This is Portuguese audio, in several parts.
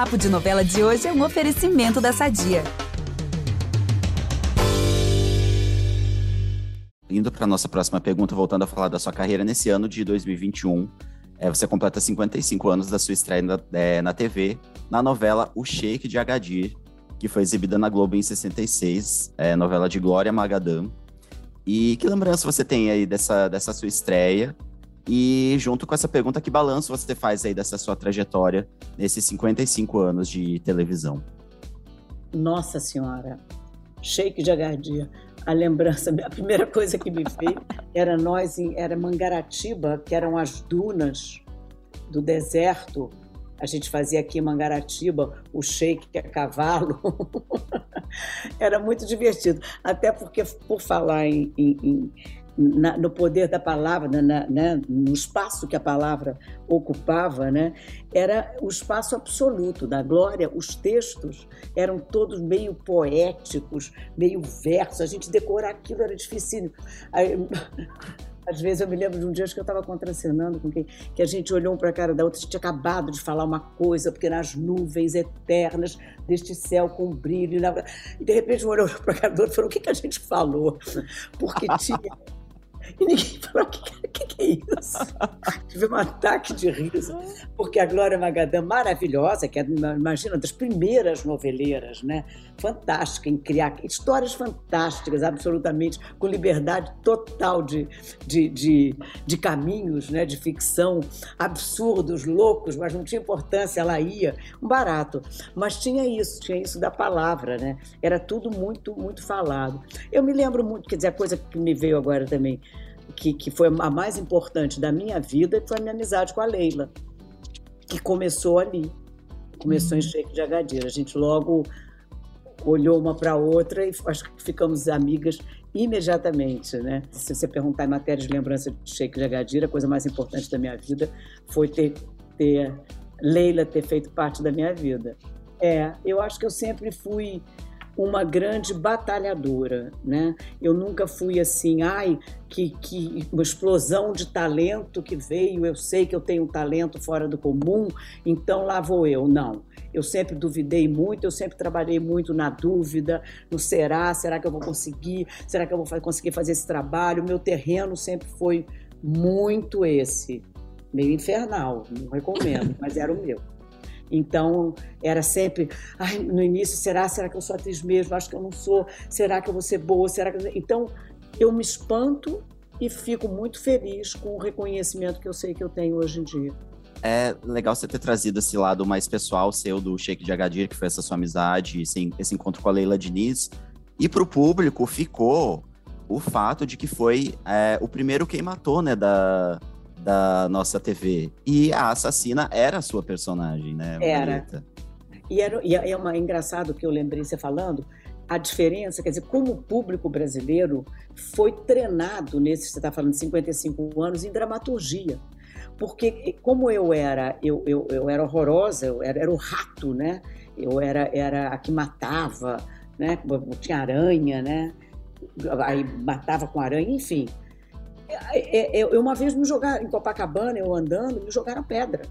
Papo de Novela de hoje é um oferecimento da Sadia. Indo para nossa próxima pergunta, voltando a falar da sua carreira nesse ano de 2021, é, você completa 55 anos da sua estreia na, é, na TV, na novela O Shake de Agadir, que foi exibida na Globo em 66, é, novela de Glória Magadam. E que lembrança você tem aí dessa, dessa sua estreia? E junto com essa pergunta, que balanço você faz aí dessa sua trajetória nesses 55 anos de televisão? Nossa Senhora, Shake de Agadir a lembrança, a primeira coisa que me veio era nós, em, era Mangaratiba, que eram as dunas do deserto. A gente fazia aqui em Mangaratiba o shake a cavalo. era muito divertido. Até porque, por falar em, em, em na, no poder da palavra, na, né, no espaço que a palavra ocupava, né, era o espaço absoluto da glória. Os textos eram todos meio poéticos, meio versos. A gente decorar aquilo era difícil. Às vezes eu me lembro de um dia que eu estava contracenando com quem que a gente olhou um para a cara da outra, a gente tinha acabado de falar uma coisa, porque nas nuvens eternas deste céu com brilho, e de repente um olhou para a cara do outro e falou: o que, que a gente falou? Porque tinha ninguém falou: o que, que isso? Tive um ataque de riso, porque a Glória Magadã, maravilhosa, que é, imagina, das primeiras noveleiras, né? Fantástica em criar histórias fantásticas, absolutamente, com liberdade total de, de, de, de caminhos, né? De ficção, absurdos, loucos, mas não tinha importância, ela ia, um barato. Mas tinha isso, tinha isso da palavra, né? Era tudo muito, muito falado. Eu me lembro muito, quer dizer, a coisa que me veio agora também, que, que foi a mais importante da minha vida, foi a minha amizade com a Leila, que começou ali. Começou uhum. em Sheik de Agadir. A gente logo olhou uma para a outra e acho que ficamos amigas imediatamente, né? Se você perguntar em matéria de lembrança de Sheik de Agadir, a coisa mais importante da minha vida foi ter, ter Leila ter feito parte da minha vida. É, eu acho que eu sempre fui uma grande batalhadora, né? Eu nunca fui assim, ai, que, que uma explosão de talento que veio, eu sei que eu tenho um talento fora do comum, então lá vou eu. Não. Eu sempre duvidei muito, eu sempre trabalhei muito na dúvida, no será, será que eu vou conseguir? Será que eu vou conseguir fazer esse trabalho? Meu terreno sempre foi muito esse, meio infernal, não recomendo, mas era o meu. Então, era sempre, ai, no início, será, será que eu sou atriz mesmo? Acho que eu não sou. Será que eu vou ser boa? Será que. Então, eu me espanto e fico muito feliz com o reconhecimento que eu sei que eu tenho hoje em dia. É legal você ter trazido esse lado mais pessoal seu do Shake de Agadir, que foi essa sua amizade, esse, esse encontro com a Leila Diniz. E para o público ficou o fato de que foi é, o primeiro quem matou, né, da, da nossa TV. E a assassina era a sua personagem, né? Era. E, era, e é uma, é engraçado que eu lembrei você falando, a diferença, quer dizer, como o público brasileiro foi treinado nesse, você está falando de 55 anos, em dramaturgia. Porque como eu era, eu, eu, eu era horrorosa, eu era, era o rato, né? Eu era, era a que matava, né? Tinha aranha, né? Aí matava com aranha, enfim. É, é, eu, uma vez me jogaram, em Copacabana, eu andando, me jogaram pedra.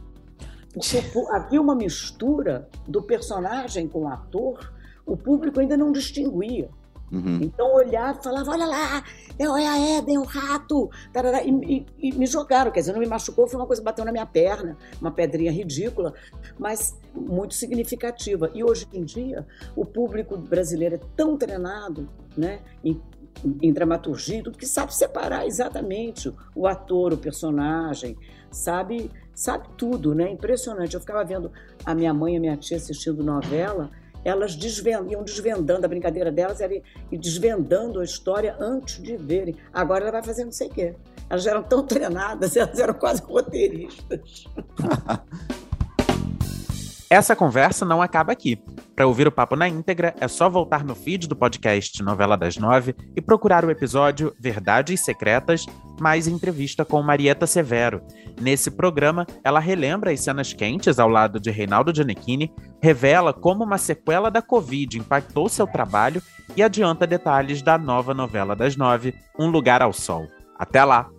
Porque havia uma mistura do personagem com o ator, o público ainda não distinguia. Uhum. Então olhava e falava: olha lá, é, é a Eden, o rato. Tarará, e, e, e, me jogaram, quer dizer, não me machucou, foi uma coisa que bateu na minha perna, uma pedrinha ridícula, mas muito significativa. E hoje em dia, o público brasileiro é tão treinado né, em em dramaturgia, tudo que sabe separar exatamente o ator, o personagem, sabe, sabe tudo, né? Impressionante. Eu ficava vendo a minha mãe e a minha tia assistindo novela, elas desvendam, iam desvendando a brincadeira delas era e desvendando a história antes de verem. Agora ela vai fazendo não sei o quê. Elas eram tão treinadas, elas eram quase roteiristas. Essa conversa não acaba aqui. Para ouvir o papo na íntegra, é só voltar no feed do podcast Novela das Nove e procurar o episódio Verdades Secretas, mais entrevista com Marieta Severo. Nesse programa, ela relembra as cenas quentes ao lado de Reinaldo Giannichini, revela como uma sequela da Covid impactou seu trabalho e adianta detalhes da nova novela das nove, Um Lugar ao Sol. Até lá!